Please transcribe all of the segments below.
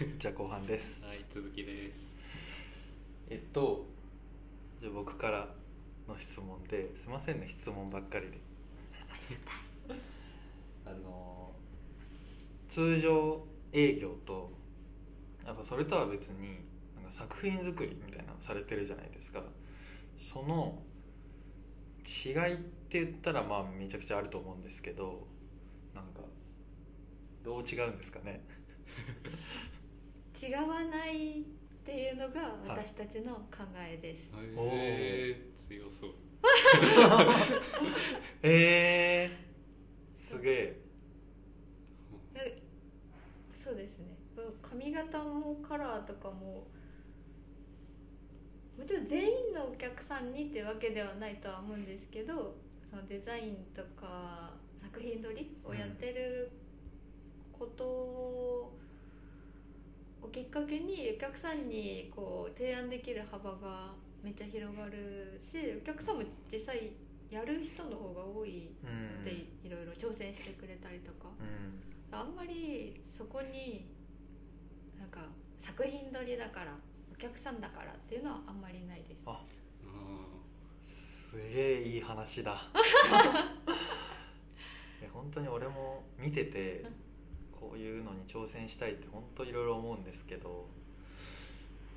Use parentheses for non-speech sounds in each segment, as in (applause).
(laughs) じゃあ後半です。はい続きです。えっとじゃあ僕からの質問ですいませんね質問ばっかりで。(laughs) あの通常営業とあとそれとは別になんか作品作りみたいなのされてるじゃないですか。その違いって言ったらまあめちゃくちゃあると思うんですけどなんかどう違うんですかね？(laughs) 違わないっていうのが私たちの考えです、おーへえ強そう。(laughs) えー、すげえ。えそうですね。髪型もカラーとかももちろん全員のお客さんにっていうわけではないとは思うんですけどそのデザインとか作品撮りをやってることをきっかけにお客さんにこう提案できる幅がめっちゃ広がるしお客さんも実際やる人の方が多いうん。のでいろいろ挑戦してくれたりとか。うん。あんまりそこになんか作品撮りだからお客さんだからっていうのはあんまりないです。ああすげえいい話だ。(laughs) 本当に俺も見ててこういうのに挑戦したいって本当いろいろ思うんですけど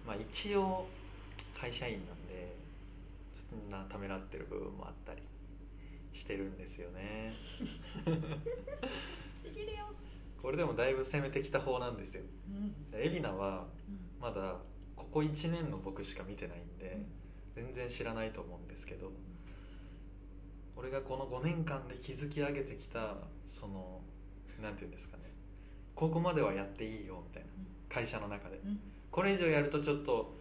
まあ一応会社員なんでそんなためらってる部分もあったりしてるんですよね。できるよ、これでもだいぶ攻めてきた方なんですよ。うん。海老名はまだここ1年の僕しか見てないんで全然知らないと思うんですけど俺がこの5年間で築き上げてきたそのなんていうんですかねここまではやっていいよみたいな会社の中で。うん。これ以上やるとちょっと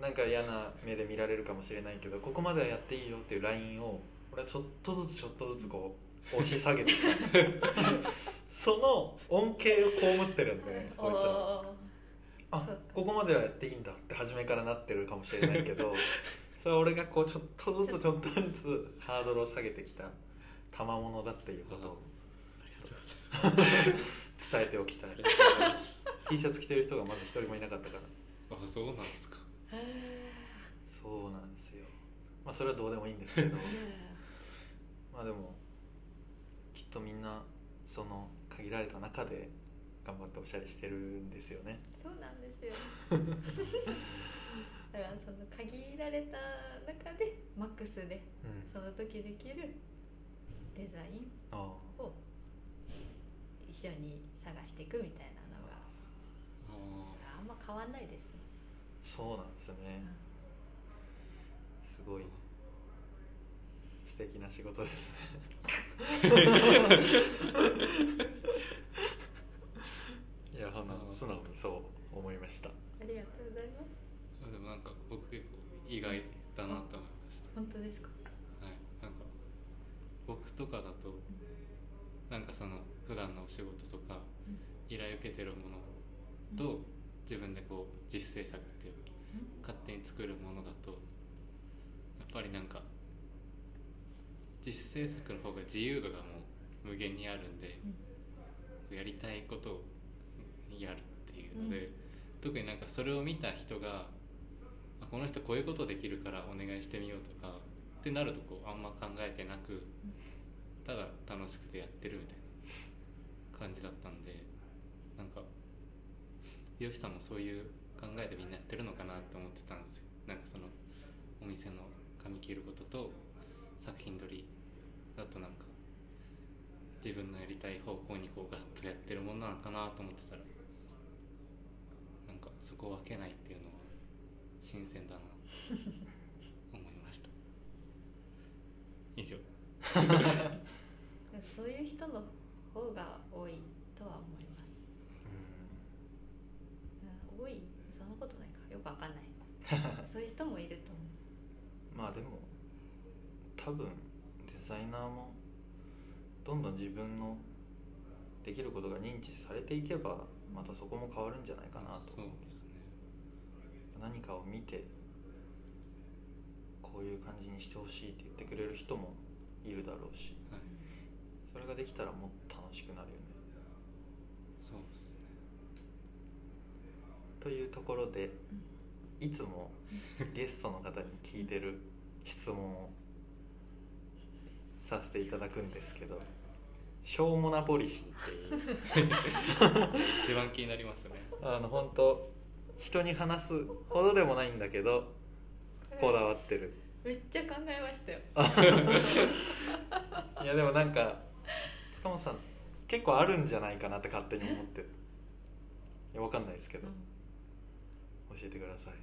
なんか嫌な目で見られるかもしれないけどここまではやっていいよっていうラインを俺はちょっとずつちょっとずつこう (laughs) 押し下げて (laughs) その恩恵を被ってるんでねこいつらおーあここまではやっていいんだって初めからなってるかもしれないけど (laughs) それは俺がこうちょっとずつちょっとずつハードルを下げてきた賜物だっていうことを。ありがとうございます伝えておきたい。(laughs) T シャツ着てる人がまず一人もいなかったから。あそうなんですか。そうなんですよ。まあそれはどうでもいいんですけど。まあでもきっとみんなその限られた中で頑張っておしゃれしてるんですよね。そうなんですよ。(laughs) だからその限られた中でマックスでうん。その時できるデザインあを一緒に探していくみたいなのがああんま変わんないですね。あそうなんですね。すごい。素敵な仕事ですね。(laughs) いやほな素直にそう思いました。ありがとうございます。ーでもなんか僕結構意外だなと思いました。本当ですか？はい。なんか僕とかだとなんかその普段のお仕事とか依頼受けてるものと自分でこう自主制作っていうか勝手に作るものだとやっぱりなんか自主制作の方が自由度がもう無限にあるんでやりたいことをやるっていうので、特になんかそれを見た人があこの人こういうことできるからお願いしてみようとかってなるとこうあんま考えてなくただ楽しくてやってるみたいな感じだったんでなんか美容師さんもそういう考えでみんなやってるのかなって思ってたんですよ。なんかそのお店の髪切ることと作品撮りだとなんか自分のやりたい方向にこうガッとやってるものなのかなと思ってたらなんかそこを分けないっていうのは新鮮だなと思いました。(laughs) 以上 (laughs) (laughs) そういう人の方が多いとは思います、うん、多い？そんなことないか。よくわかんない。(laughs) そういう人もいると思う。まあでも多分デザイナーもどんどん自分のできることが認知されていけばまたそこも変わるんじゃないかなとそうですね。何かを見てこういう感じにしてほしいって言ってくれる人もいるだろうし。はいそれができたらもっと楽しくなるよね。そうですね。というところでいつもゲストの方に聞いてる質問をさせていただくんですけどしょうもなポリシーっていう。(laughs) 一番気になりますね。あの本当人に話すほどでもないんだけどこだわってる。めっちゃ考えましたよ。(laughs) いやでもなんか塚本さん結構あるんじゃないかなって勝手に思って。るいやわかんないですけど。教えてください。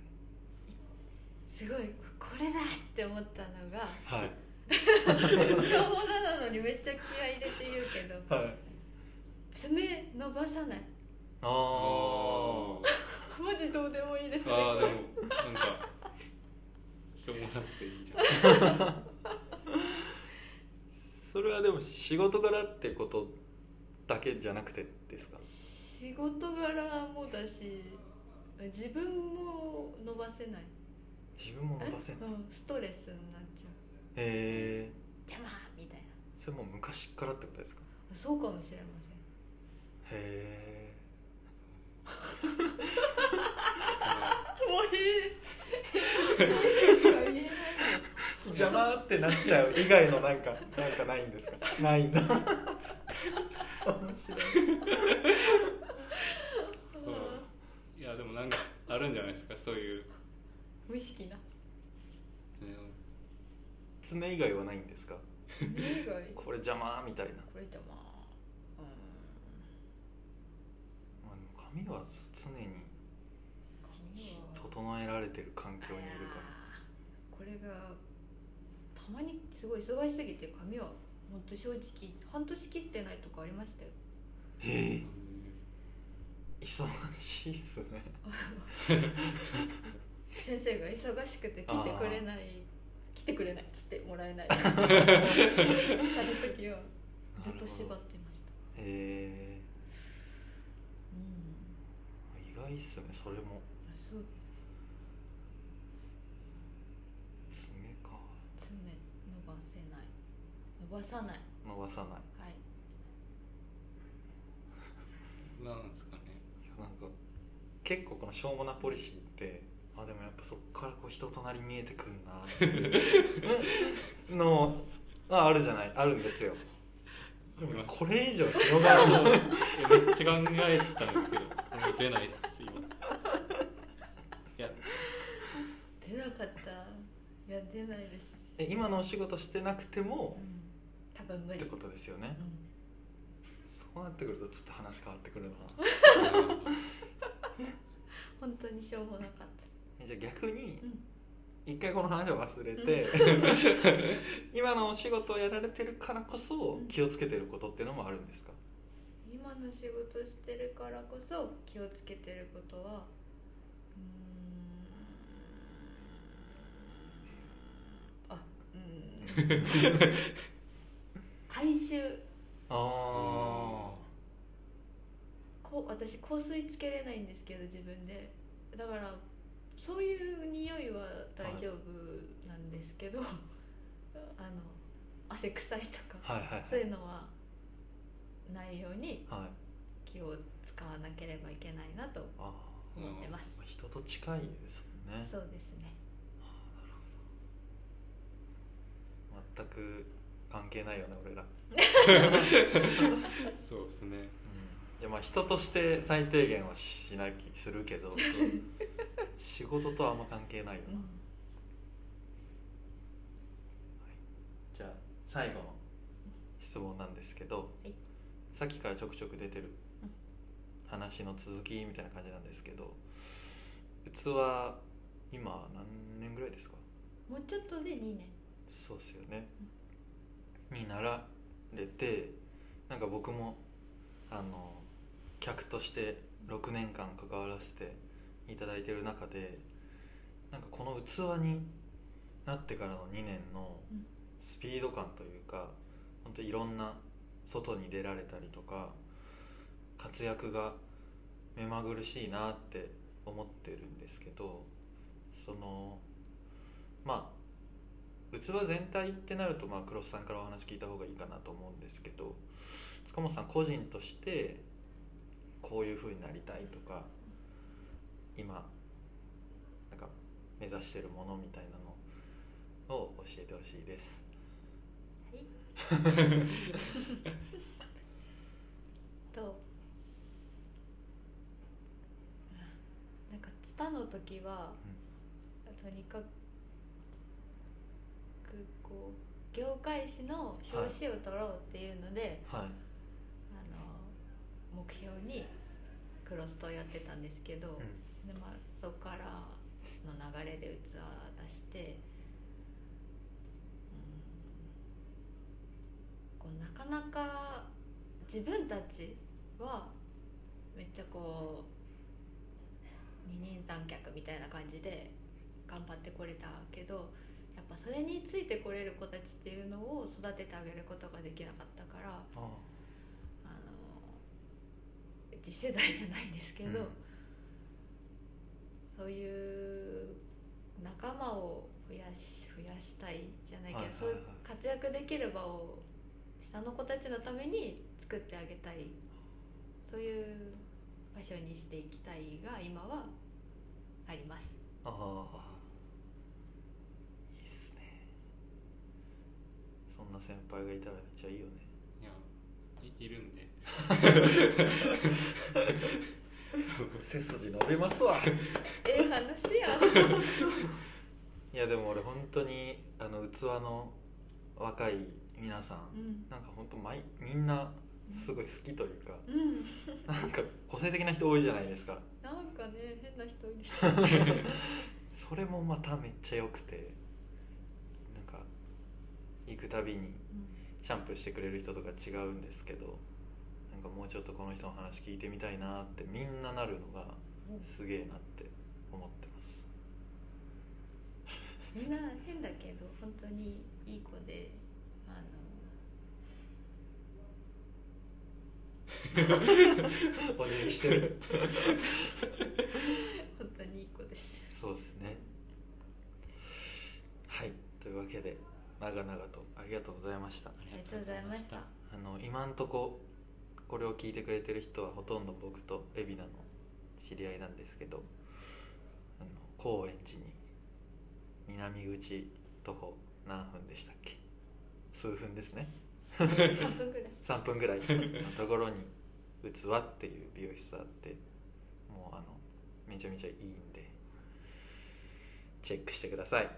すごいこれだって思ったのがはい。しょうもななのにめっちゃ気合い入れて言うけどはい。爪伸ばさない。ああマジどうでもいいですね。ああでもなんかしょうもなくていいじゃん (laughs) それはでも仕事柄ってことだけじゃなくてですか？仕事柄もだし自分も伸ばせない。自分も伸ばせない？うんストレスになっちゃう。へえ邪魔みたいな。それもう昔っからってことですか？そうかもしれません。へ (laughs) もういい (laughs) 邪魔ってなっちゃう以外のなんかなんかないんですか？ないんだ。面白い。いやでもなんかあるんじゃないですか？そういう、無意識な。ね爪以外はないんですか？目以外？これ邪魔みたいな。これ邪魔。まあでも髪は常に髪は。整えられてる環境にいるから。これがたまにすごい忙しすぎて髪はほんと正直半年切ってないとかありましたよ。へえ。忙しいっすね。(laughs) 先生が忙しくて来てくれない来てくれない来てもらえない。(laughs) あの時はずっと縛ってました。へえ。うん。意外っすねそれもそう爪か爪伸ばせない伸ばさない。伸ばさない。はい。(laughs) なんですかね。いやなんか結構このしょうもなポリシーってあでもやっぱそっからこう人となり見えてくんな。っていうのああるじゃない。あるんですよ。でもこれ以上広がるのめっちゃ考えたんですけど出ないっす今。いや。出なかった。いや出ないです、え今のお仕事してなくてもうん、多分無理。ってことですよね。うん。そうなってくるとちょっと話変わってくるな。(laughs) 本当にしょうもなかっえじゃあ逆にた、うん。一回この話を忘れて、(laughs) 今のお仕事をやられてるからこそ気をつけてることっていうのもあるんですか？今の仕事してるからこそ気をつけてることはうーん。あうん (laughs) 回収あこう私香水つけれないんですけど自分で。だからそういう匂いは大丈夫なんですけど、(laughs) あの汗臭いとか、あはいはい。そういうのはないようにはい。気を使わなければいけないなとあ思ってます、あ人と近いですもんね。そうですね。全く関係ないよね俺ら、(laughs) そうですね。いやまあ人として最低限はしなきするけど仕事とはあんま関係ないよな、うん。じゃあ最後の質問なんですけど、はい。さっきからちょくちょく出てるうん。話の続きみたいな感じなんですけど器今何年ぐらいですか？もうちょっとで2年。そうですよね、になられてなんか僕もあの客として6年間関わらせていただいてる中でなんかこの器になってからの2年のスピード感というか本当いろんな外に出られたりとか活躍が目まぐるしいなって思ってるんですけどそのまあ器全体ってなるとまあ黒須さんからお話聞いた方がいいかなと思うんですけど塚本さん個人としてこういう風になりたいとか今なんか目指してるものみたいなのを教えてほしいです。はい。(laughs) となんかツタの時は、とにかくこう業界誌の表紙を取ろうっていうので、はい。あの目標にクロストをやってたんですけど、うん。でまあ、そこからの流れで器出して、うん、こうなかなか自分たちはめっちゃこう二人三脚みたいな感じで頑張ってこれたけどやっぱそれについてこれる子たちっていうのを育ててあげることができなかったから。ああの次世代じゃないんですけど、うんそういう仲間を増やし増やしたいじゃないけど、はいはいはいそういう活躍できる場を下の子たちのために作ってあげたいそういう場所にしていきたいが今はあります。ああいいっすねそんな先輩がいたらめっちゃいいよね。いやいいるんで。背筋伸びますわ。ええ話や。(laughs) いやでも俺本当にあの器の若い皆さん、うん。なんか本当毎みんなすごい好きというか、うん、なんか個性的な人多いじゃないですか。なんかね変な人いるし。(laughs) それもまためっちゃ良くて行くたびにシャンプーしてくれる人とか違うんですけどなんかもうちょっとこの人の話聞いてみたいなってみんななるのがすげえなって思ってます。(laughs) みんな変だけど本当にいい子であ (laughs) お辞儀してる (laughs) の本当にいい子ですそうですねはいというわけで長々とありがとうございました。ありがとうございました。あの今んとここれを聞いてくれてる人はほとんど僕と海老名の知り合いなんですけどあの高円寺に南口徒歩何分でしたっけ？数分ですね。3分ぐらい。(laughs) 3分ぐらい。のところに「器」っていう美容室あってもうあのめちゃめちゃいいんでチェックしてください。よ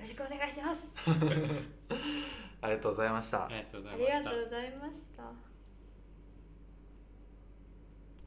ろしくお願いします。(laughs) ありがとうございました。ありがとうござあいました。りがとうございました